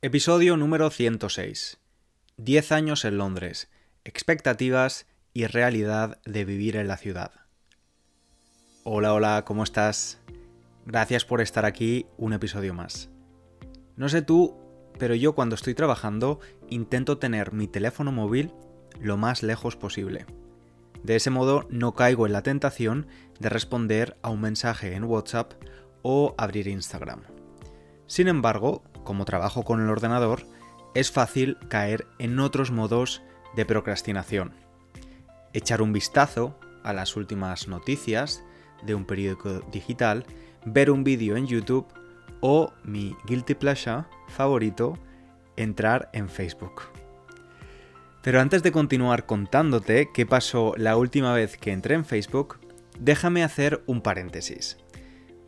Episodio número 106. 10 años en Londres. Expectativas y realidad de vivir en la ciudad. Hola, hola, ¿cómo estás? Gracias por estar aquí un episodio más. No sé tú, pero yo cuando estoy trabajando intento tener mi teléfono móvil lo más lejos posible. De ese modo no caigo en la tentación de responder a un mensaje en WhatsApp o abrir Instagram. Sin embargo, como trabajo con el ordenador, es fácil caer en otros modos de procrastinación. Echar un vistazo a las últimas noticias de un periódico digital, ver un vídeo en YouTube o mi guilty pleasure favorito, entrar en Facebook. Pero antes de continuar contándote qué pasó la última vez que entré en Facebook, déjame hacer un paréntesis.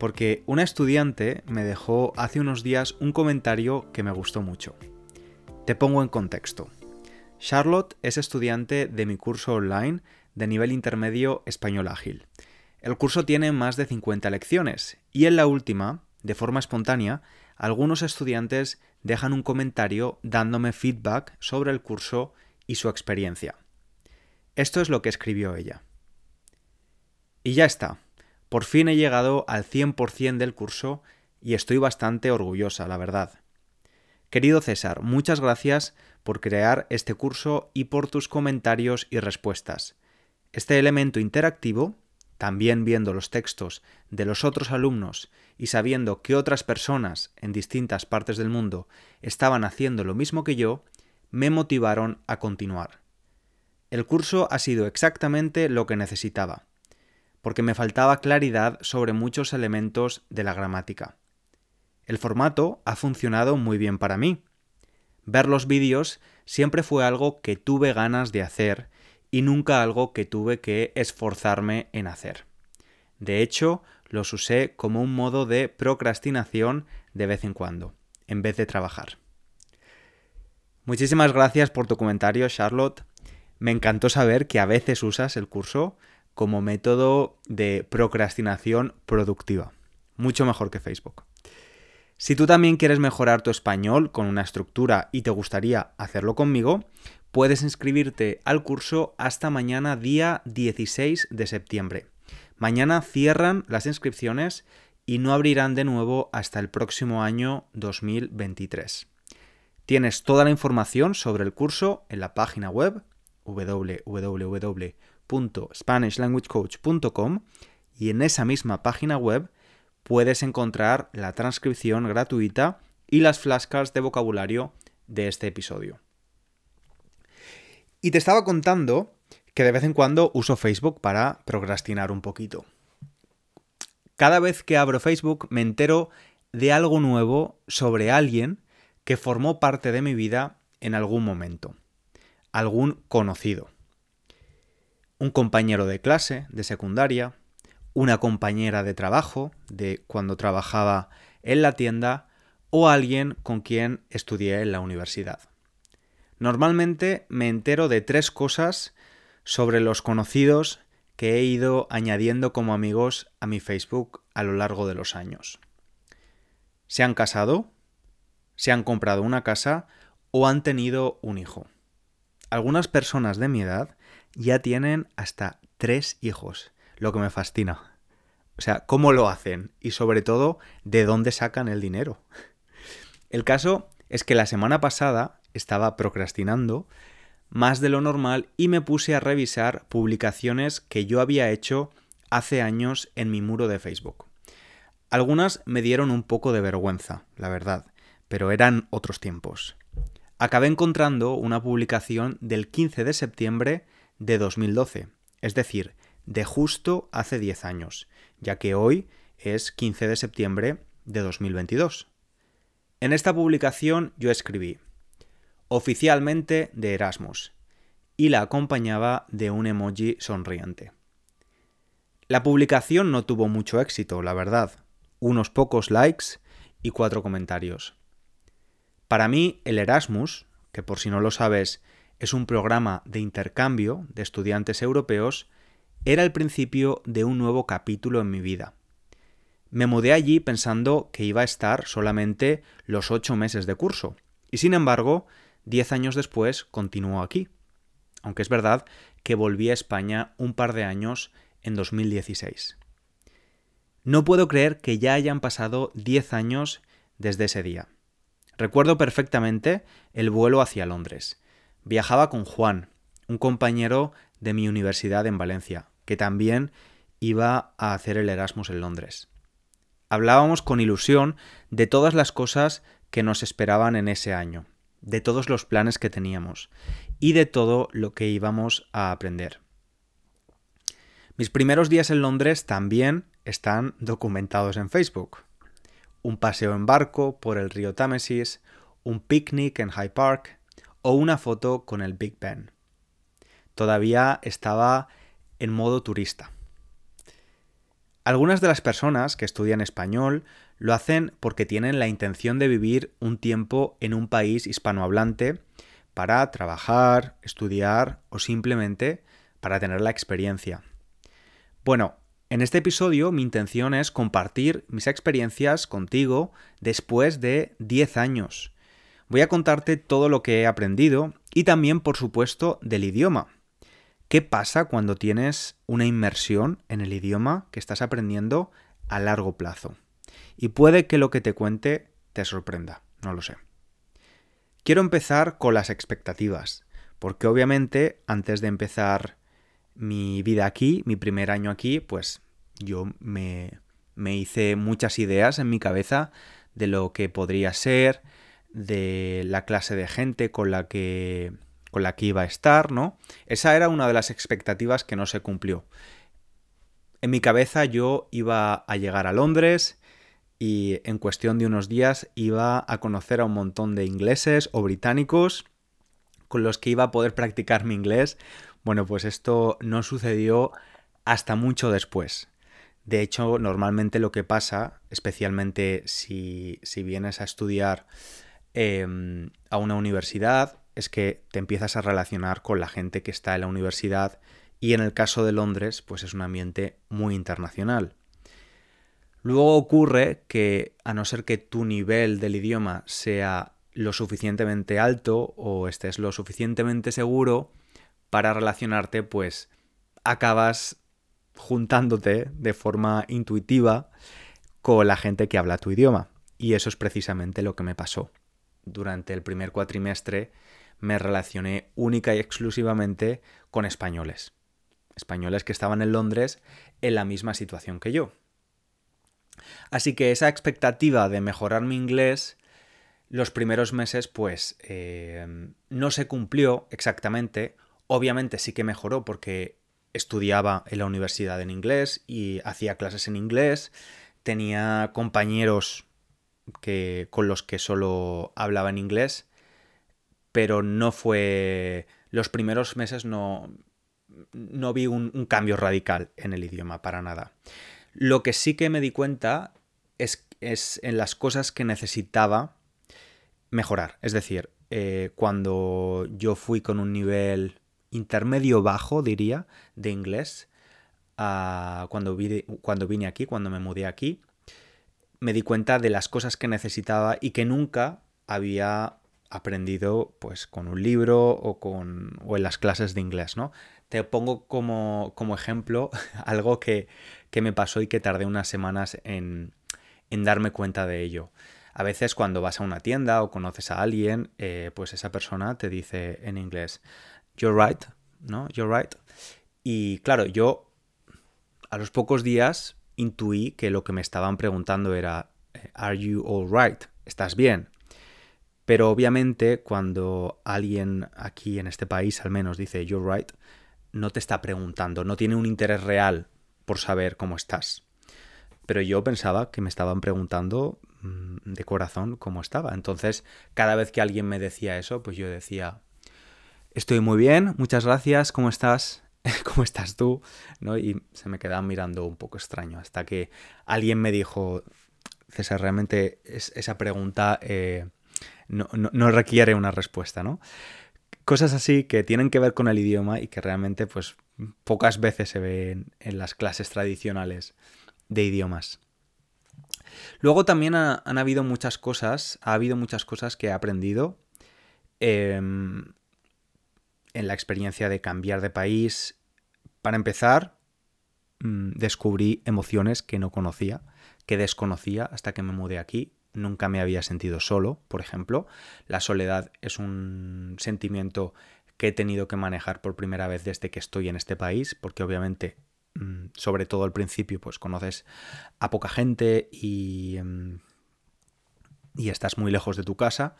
Porque una estudiante me dejó hace unos días un comentario que me gustó mucho. Te pongo en contexto. Charlotte es estudiante de mi curso online de nivel intermedio español ágil. El curso tiene más de 50 lecciones y en la última, de forma espontánea, algunos estudiantes dejan un comentario dándome feedback sobre el curso y su experiencia. Esto es lo que escribió ella. Y ya está. Por fin he llegado al 100% del curso y estoy bastante orgullosa, la verdad. Querido César, muchas gracias por crear este curso y por tus comentarios y respuestas. Este elemento interactivo, también viendo los textos de los otros alumnos y sabiendo que otras personas en distintas partes del mundo estaban haciendo lo mismo que yo, me motivaron a continuar. El curso ha sido exactamente lo que necesitaba, porque me faltaba claridad sobre muchos elementos de la gramática. El formato ha funcionado muy bien para mí. Ver los vídeos siempre fue algo que tuve ganas de hacer y nunca algo que tuve que esforzarme en hacer. De hecho, los usé como un modo de procrastinación de vez en cuando, en vez de trabajar. Muchísimas gracias por tu comentario, Charlotte. Me encantó saber que a veces usas el curso como método de procrastinación productiva. Mucho mejor que Facebook. Si tú también quieres mejorar tu español con una estructura y te gustaría hacerlo conmigo, puedes inscribirte al curso hasta mañana día 16 de septiembre. Mañana cierran las inscripciones y no abrirán de nuevo hasta el próximo año 2023. Tienes toda la información sobre el curso en la página web www.spanishlanguagecoach.com y en esa misma página web puedes encontrar la transcripción gratuita y las flashcards de vocabulario de este episodio. Y te estaba contando que de vez en cuando uso Facebook para procrastinar un poquito. Cada vez que abro Facebook me entero de algo nuevo sobre alguien que formó parte de mi vida en algún momento, algún conocido. Un compañero de clase, de secundaria, una compañera de trabajo, de cuando trabajaba en la tienda, o alguien con quien estudié en la universidad. Normalmente me entero de tres cosas sobre los conocidos que he ido añadiendo como amigos a mi Facebook a lo largo de los años. ¿Se han casado? se han comprado una casa o han tenido un hijo. Algunas personas de mi edad ya tienen hasta tres hijos, lo que me fascina. O sea, ¿cómo lo hacen? Y sobre todo, ¿de dónde sacan el dinero? El caso es que la semana pasada estaba procrastinando más de lo normal y me puse a revisar publicaciones que yo había hecho hace años en mi muro de Facebook. Algunas me dieron un poco de vergüenza, la verdad pero eran otros tiempos. Acabé encontrando una publicación del 15 de septiembre de 2012, es decir, de justo hace 10 años, ya que hoy es 15 de septiembre de 2022. En esta publicación yo escribí oficialmente de Erasmus y la acompañaba de un emoji sonriente. La publicación no tuvo mucho éxito, la verdad, unos pocos likes y cuatro comentarios. Para mí, el Erasmus, que por si no lo sabes es un programa de intercambio de estudiantes europeos, era el principio de un nuevo capítulo en mi vida. Me mudé allí pensando que iba a estar solamente los ocho meses de curso, Y sin embargo, 10 años después continuó aquí. Aunque es verdad que volví a España un par de años en 2016. No puedo creer que ya hayan pasado 10 años desde ese día. Recuerdo perfectamente el vuelo hacia Londres. Viajaba con Juan, un compañero de mi universidad en Valencia, que también iba a hacer el Erasmus en Londres. Hablábamos con ilusión de todas las cosas que nos esperaban en ese año, de todos los planes que teníamos y de todo lo que íbamos a aprender. Mis primeros días en Londres también están documentados en Facebook. Un paseo en barco por el río Támesis, un picnic en Hyde Park o una foto con el Big Ben. Todavía estaba en modo turista. Algunas de las personas que estudian español lo hacen porque tienen la intención de vivir un tiempo en un país hispanohablante para trabajar, estudiar o simplemente para tener la experiencia. Bueno, en este episodio mi intención es compartir mis experiencias contigo después de 10 años. Voy a contarte todo lo que he aprendido y también, por supuesto, del idioma. ¿Qué pasa cuando tienes una inmersión en el idioma que estás aprendiendo a largo plazo? Y puede que lo que te cuente te sorprenda, no lo sé. Quiero empezar con las expectativas, porque obviamente antes de empezar mi vida aquí, mi primer año aquí, pues yo me, me hice muchas ideas en mi cabeza de lo que podría ser, de la clase de gente con la que con la que iba a estar, ¿no? Esa era una de las expectativas que no se cumplió. En mi cabeza yo iba a llegar a Londres y en cuestión de unos días iba a conocer a un montón de ingleses o británicos con los que iba a poder practicar mi inglés. Bueno, pues esto no sucedió hasta mucho después. De hecho, normalmente lo que pasa, especialmente si, si vienes a estudiar em, a una universidad, es que te empiezas a relacionar con la gente que está en la universidad y en el caso de Londres, pues es un ambiente muy internacional. Luego ocurre que, a no ser que tu nivel del idioma sea lo suficientemente alto o estés lo suficientemente seguro para relacionarte, pues acabas juntándote de forma intuitiva con la gente que habla tu idioma. Y eso es precisamente lo que me pasó. Durante el primer cuatrimestre me relacioné única y exclusivamente con españoles. Españoles que estaban en Londres en la misma situación que yo. Así que esa expectativa de mejorar mi inglés los primeros meses pues eh, no se cumplió exactamente. Obviamente sí que mejoró porque estudiaba en la universidad en inglés y hacía clases en inglés, tenía compañeros que, con los que solo hablaba en inglés pero no fue... Los primeros meses no, no vi un, cambio radical en el idioma, para nada. Lo que sí que me di cuenta es, es en las cosas que necesitaba mejorar. Es decir, eh, cuando yo fui con un nivel intermedio bajo, diría, de inglés, cuando, cuando vine aquí, cuando me mudé aquí, me di cuenta de las cosas que necesitaba y que nunca había aprendido pues con un libro o, con, o en las clases de inglés, ¿no? Te pongo como, como ejemplo algo que, que, me pasó y que tardé unas semanas en, en, darme cuenta de ello. A veces cuando vas a una tienda o conoces a alguien, eh, pues esa persona te dice en inglés, you're right, ¿no? You're right. Y claro, yo a los pocos días intuí que lo que me estaban preguntando era, are you all right? ¿Estás bien? Pero obviamente cuando alguien aquí en este país al menos dice you're right, no te está preguntando, no tiene un interés real por saber cómo estás. Pero yo pensaba que me estaban preguntando mm, de corazón cómo estaba. Entonces, cada vez que alguien me decía eso, pues yo decía, estoy muy bien, muchas gracias, ¿cómo estás? ¿Cómo estás tú? ¿No? Y se me quedaba mirando un poco extraño hasta que alguien me dijo, César, realmente esa pregunta eh, no, requiere una respuesta, ¿no? Cosas así que tienen que ver con el idioma y que realmente pues pocas veces se ven en las clases tradicionales de idiomas. Luego también han habido muchas cosas, ha habido muchas cosas que he aprendido em, en la experiencia de cambiar de país. Para empezar, mm, descubrí emociones que no conocía, que desconocía hasta que me mudé aquí. Nunca me había sentido solo, por ejemplo. La soledad es un sentimiento que he tenido que manejar por primera vez desde que estoy en este país, porque obviamente, mm, sobre todo al principio, pues conoces a poca gente y, em, y estás muy lejos de tu casa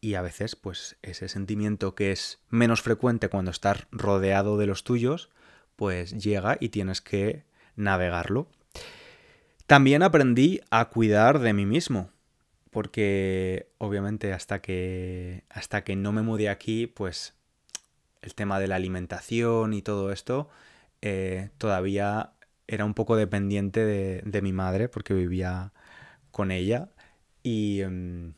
y a veces pues ese sentimiento que es menos frecuente cuando estás rodeado de los tuyos, pues llega y tienes que navegarlo. También aprendí a cuidar de mí mismo, porque obviamente hasta que hasta que no me mudé aquí, pues el tema de la alimentación y todo esto eh, todavía era un poco dependiente de, de, mi madre porque vivía con ella y em,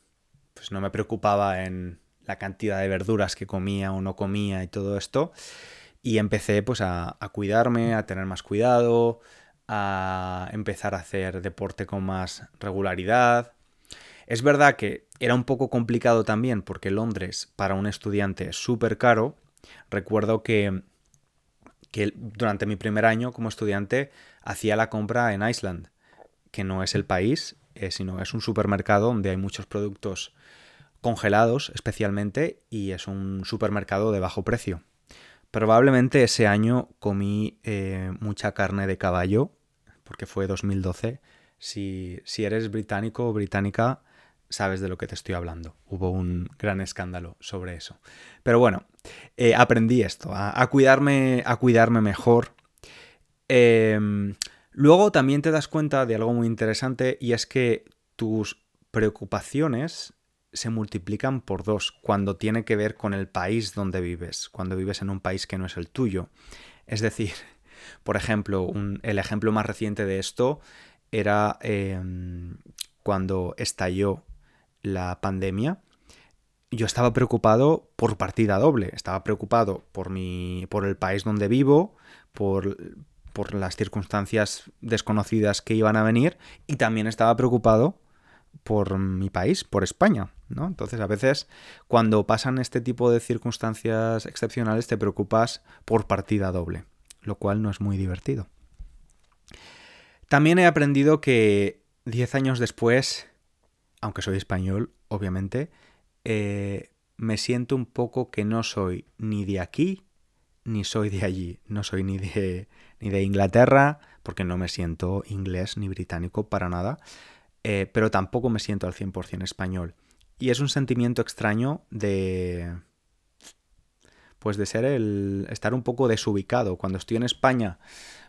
pues no me preocupaba en la cantidad de verduras que comía o no comía y todo esto. Y empecé pues a, cuidarme, a tener más cuidado, a empezar a hacer deporte con más regularidad. Es verdad que era un poco complicado también porque Londres para un estudiante es súper caro. Recuerdo que, que durante mi primer año como estudiante hacía la compra en Iceland, que no es el país, eh, sino es un supermercado donde hay muchos productos congelados especialmente y es un supermercado de bajo precio. Probablemente ese año comí eh, mucha carne de caballo, porque fue 2012. Si, si eres británico o británica, sabes de lo que te estoy hablando. Hubo un gran escándalo sobre eso. Pero bueno, eh, aprendí esto, a, cuidarme, a cuidarme mejor. Em, Luego también te das cuenta de algo muy interesante y es que tus preocupaciones se multiplican por dos cuando tiene que ver con el país donde vives, cuando vives en un país que no es el tuyo. Es decir, por ejemplo, el ejemplo más reciente de esto era em, cuando estalló la pandemia. Yo estaba preocupado por partida doble. Estaba preocupado por mi. por el país donde vivo, por, por las circunstancias desconocidas que iban a venir y también estaba preocupado por mi país, por España, ¿no? Entonces, a veces cuando pasan este tipo de circunstancias excepcionales te preocupas por partida doble, lo cual no es muy divertido. También he aprendido que 10 años después, aunque soy español, obviamente, eh, me siento un poco que no soy ni de aquí ni soy de allí. No soy ni de ni de Inglaterra, porque no me siento inglés ni británico para nada, eh, pero tampoco me siento al 100% español. Y es un sentimiento extraño de... Pues de ser el... estar un poco desubicado. Cuando estoy en España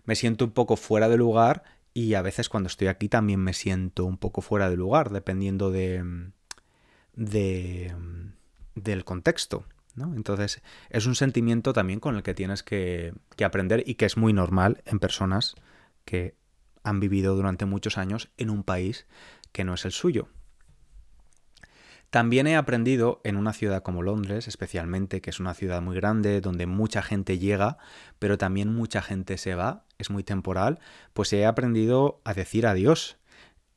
me siento un poco fuera de lugar y a veces cuando estoy aquí también me siento un poco fuera de lugar, dependiendo de... de del contexto. Entonces, es un sentimiento también con el que tienes que, aprender y que es muy normal en personas que han vivido durante muchos años en un país que no es el suyo. También he aprendido en una ciudad como Londres, especialmente, que es una ciudad muy grande, donde mucha gente llega, pero también mucha gente se va, es muy temporal, pues he aprendido a decir adiós.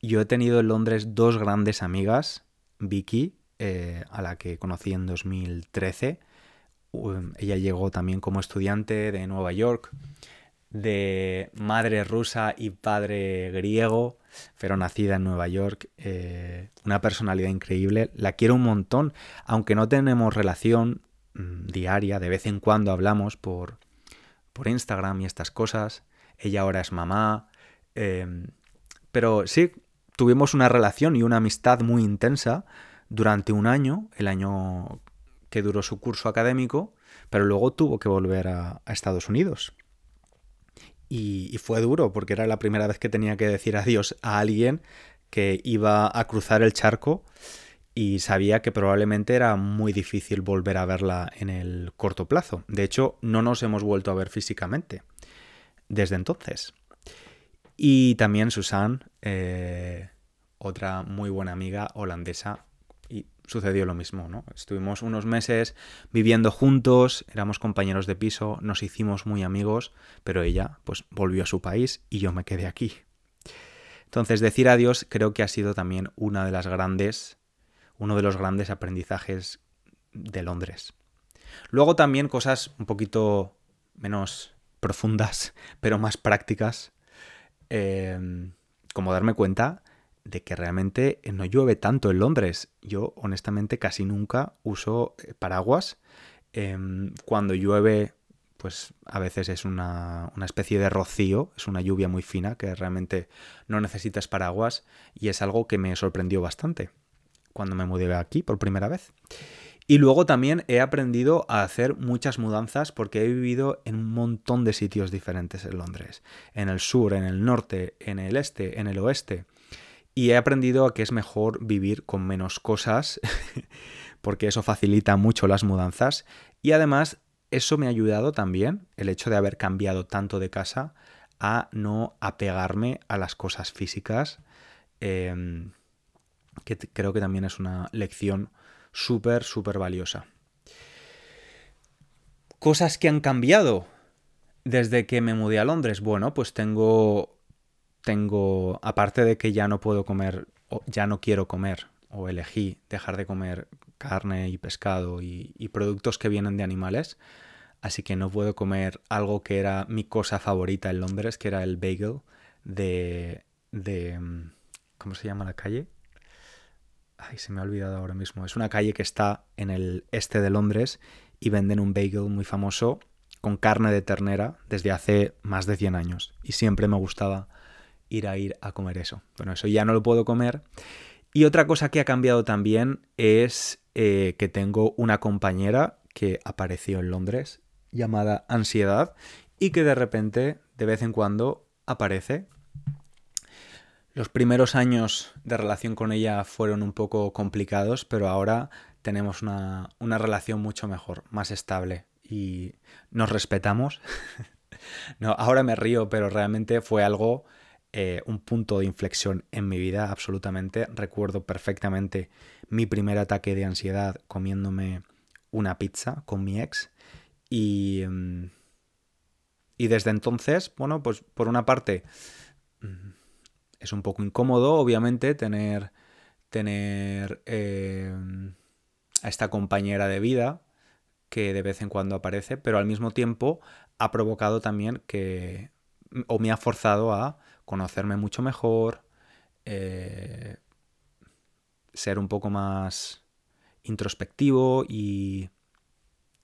Yo he tenido en Londres dos grandes amigas, Vicky, eh, a la que conocí en 2013. ella llegó también como estudiante de Nueva York, de madre rusa y padre griego, pero nacida en Nueva York. Eh, una personalidad increíble. La quiero un montón, aunque no tenemos relación mm, diaria, de vez en cuando hablamos por, por Instagram y estas cosas. Ella ahora es mamá. Em, pero sí, tuvimos una relación y una amistad muy intensa durante un año, el año que duró su curso académico, pero luego tuvo que volver a, Estados Unidos. Y, fue duro porque era la primera vez que tenía que decir adiós a alguien que iba a cruzar el charco y sabía que probablemente era muy difícil volver a verla en el corto plazo. De hecho, no nos hemos vuelto a ver físicamente desde entonces. Y también Susan, eh, otra muy buena amiga holandesa sucedió lo mismo, ¿no? Estuvimos unos meses viviendo juntos, éramos compañeros de piso, nos hicimos muy amigos, pero ella pues volvió a su país y yo me quedé aquí. Entonces, decir adiós creo que ha sido también una de las grandes, uno de los grandes aprendizajes de Londres. Luego también cosas un poquito menos profundas, pero más prácticas, em, como darme cuenta de que realmente no llueve tanto en Londres. Yo honestamente casi nunca uso eh, paraguas. Em, cuando llueve, pues a veces es una, una, especie de rocío, es una lluvia muy fina que realmente no necesitas paraguas y es algo que me sorprendió bastante cuando me mudé aquí por primera vez. Y luego también he aprendido a hacer muchas mudanzas porque he vivido en un montón de sitios diferentes en Londres. En el sur, en el norte, en el este, en el oeste. Y he aprendido a que es mejor vivir con menos cosas porque eso facilita mucho las mudanzas. Y además eso me ha ayudado también, el hecho de haber cambiado tanto de casa, a no apegarme a las cosas físicas. Em, que creo que también es una lección súper, súper valiosa. Cosas que han cambiado desde que me mudé a Londres. Bueno, pues tengo, tengo, aparte de que ya no puedo comer, o ya no quiero comer, o elegí dejar de comer carne y pescado y, productos que vienen de animales, así que no puedo comer algo que era mi cosa favorita en Londres, que era el bagel de, de ¿cómo se llama la calle? Ay, se me ha olvidado ahora mismo. Es una calle que está en el este de Londres y venden un bagel muy famoso con carne de ternera desde hace más de 100 años. Y siempre me gustaba ir a ir a comer eso. Bueno, eso ya no lo puedo comer. Y otra cosa que ha cambiado también es eh, que tengo una compañera que apareció en Londres llamada Ansiedad y que de repente, de vez en cuando, aparece los primeros años de relación con ella fueron un poco complicados, pero ahora tenemos una, relación mucho mejor, más estable y nos respetamos. no, ahora me río, pero realmente fue algo, eh, un punto de inflexión en mi vida, absolutamente. Recuerdo perfectamente mi primer ataque de ansiedad comiéndome una pizza con mi ex y, mm, y desde entonces, bueno, pues por una parte mm, es un poco incómodo, obviamente, tener, tener eh, a esta compañera de vida que de vez en cuando aparece, pero al mismo tiempo ha provocado también que, o me ha forzado a conocerme mucho mejor, eh, ser un poco más introspectivo y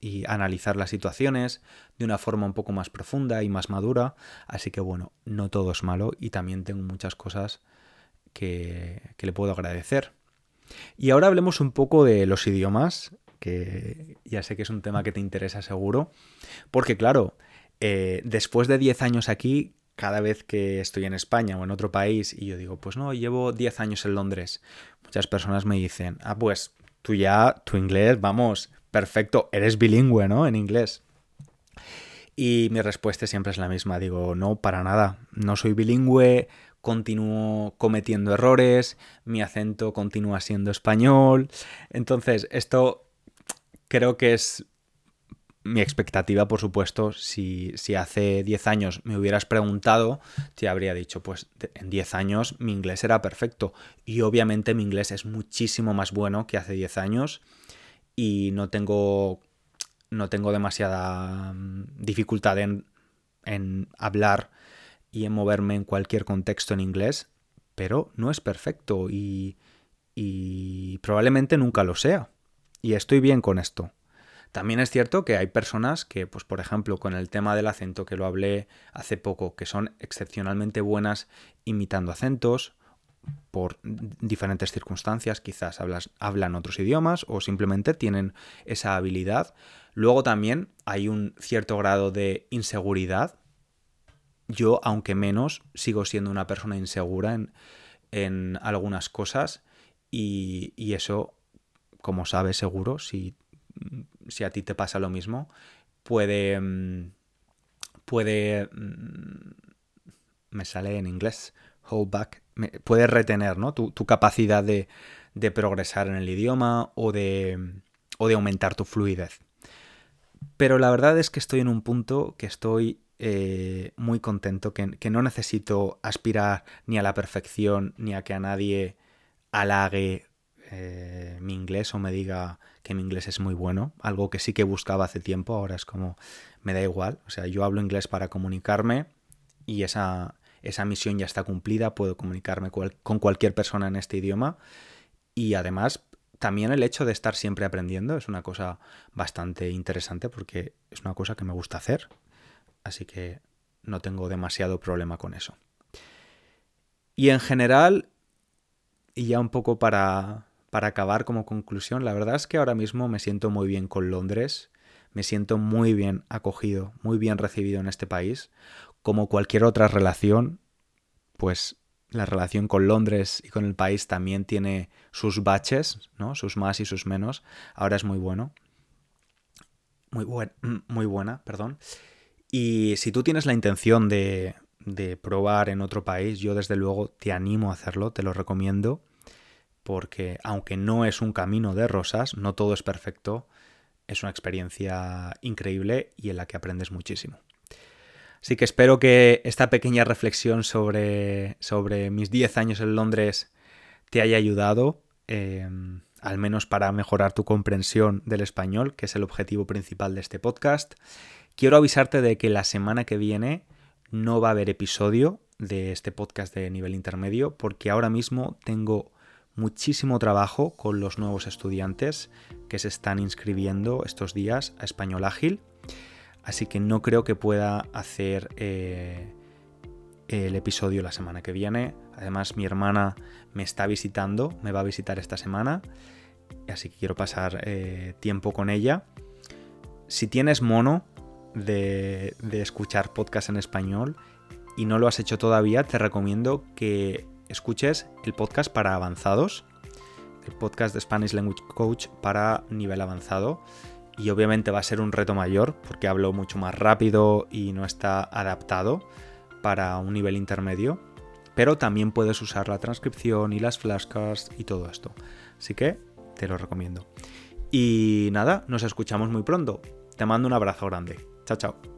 y analizar las situaciones de una forma un poco más profunda y más madura. Así que bueno, no todo es malo y también tengo muchas cosas que, le puedo agradecer. Y ahora hablemos un poco de los idiomas, que ya sé que es un tema que te interesa seguro, porque claro, eh, después de 10 años aquí, cada vez que estoy en España o en otro país y yo digo, pues no, llevo 10 años en Londres, muchas personas me dicen, ah, pues tú ya, tu inglés, vamos, perfecto, eres bilingüe, ¿no? En inglés. Y mi respuesta siempre es la misma, digo, no, para nada, no soy bilingüe, continúo cometiendo errores, mi acento continúa siendo español. Entonces, esto creo que es mi expectativa, por supuesto, si, si, hace 10 años me hubieras preguntado, te habría dicho, pues en 10 años mi inglés era perfecto. Y obviamente mi inglés es muchísimo más bueno que hace 10 años y no tengo, no tengo demasiada mm, dificultad en, en hablar y en moverme en cualquier contexto en inglés, pero no es perfecto y, y probablemente nunca lo sea. Y estoy bien con esto. También es cierto que hay personas que, pues por ejemplo, con el tema del acento que lo hablé hace poco, que son excepcionalmente buenas imitando acentos, por diferentes circunstancias, quizás hablan otros idiomas o simplemente tienen esa habilidad. Luego también hay un cierto grado de inseguridad. Yo, aunque menos, sigo siendo una persona insegura en, algunas cosas y, eso, como sabes seguro, si, si, a ti te pasa lo mismo, puede... Mm, puede... Mm, me sale en inglés hold back, puedes retener ¿no? tu, capacidad de, progresar en el idioma o de, o de aumentar tu fluidez. Pero la verdad es que estoy en un punto que estoy eh, muy contento, que, que, no necesito aspirar ni a la perfección, ni a que a nadie halague eh, mi inglés o me diga que mi inglés es muy bueno, algo que sí que buscaba hace tiempo, ahora es como me da igual, o sea, yo hablo inglés para comunicarme y esa, esa misión ya está cumplida, puedo comunicarme con cualquier persona en este idioma. Y además también el hecho de estar siempre aprendiendo es una cosa bastante interesante porque es una cosa que me gusta hacer, así que no tengo demasiado problema con eso. Y en general, y ya un poco para, para acabar como conclusión, la verdad es que ahora mismo me siento muy bien con Londres, me siento muy bien acogido, muy bien recibido en este país. Como cualquier otra relación, pues la relación con Londres y con el país también tiene sus baches, ¿no? Sus más y sus menos. Ahora es muy bueno. Muy, buen, muy buena, perdón. Y si tú tienes la intención de, de probar en otro país, yo desde luego te animo a hacerlo, te lo recomiendo porque aunque no es un camino de rosas, no todo es perfecto, es una experiencia increíble y en la que aprendes muchísimo. Así que espero que esta pequeña reflexión sobre, sobre mis 10 años en Londres te haya ayudado, em, al menos para mejorar tu comprensión del español, que es el objetivo principal de este podcast. Quiero avisarte de que la semana que viene no va a haber episodio de este podcast de nivel intermedio porque ahora mismo tengo muchísimo trabajo con los nuevos estudiantes que se están inscribiendo estos días a Español Ágil, así que no creo que pueda hacer eh, el episodio la semana que viene. Además, mi hermana me está visitando, me va a visitar esta semana, así que quiero pasar eh, tiempo con ella. Si tienes mono de, de escuchar podcast en español y no lo has hecho todavía, te recomiendo que escuches el podcast para avanzados, el podcast de Spanish Language Coach para nivel avanzado. Y obviamente va a ser un reto mayor porque hablo mucho más rápido y no está adaptado para un nivel intermedio. Pero también puedes usar la transcripción y las flashcards y todo esto. Así que te lo recomiendo. Y nada, nos escuchamos muy pronto. Te mando un abrazo grande. Chao, chao.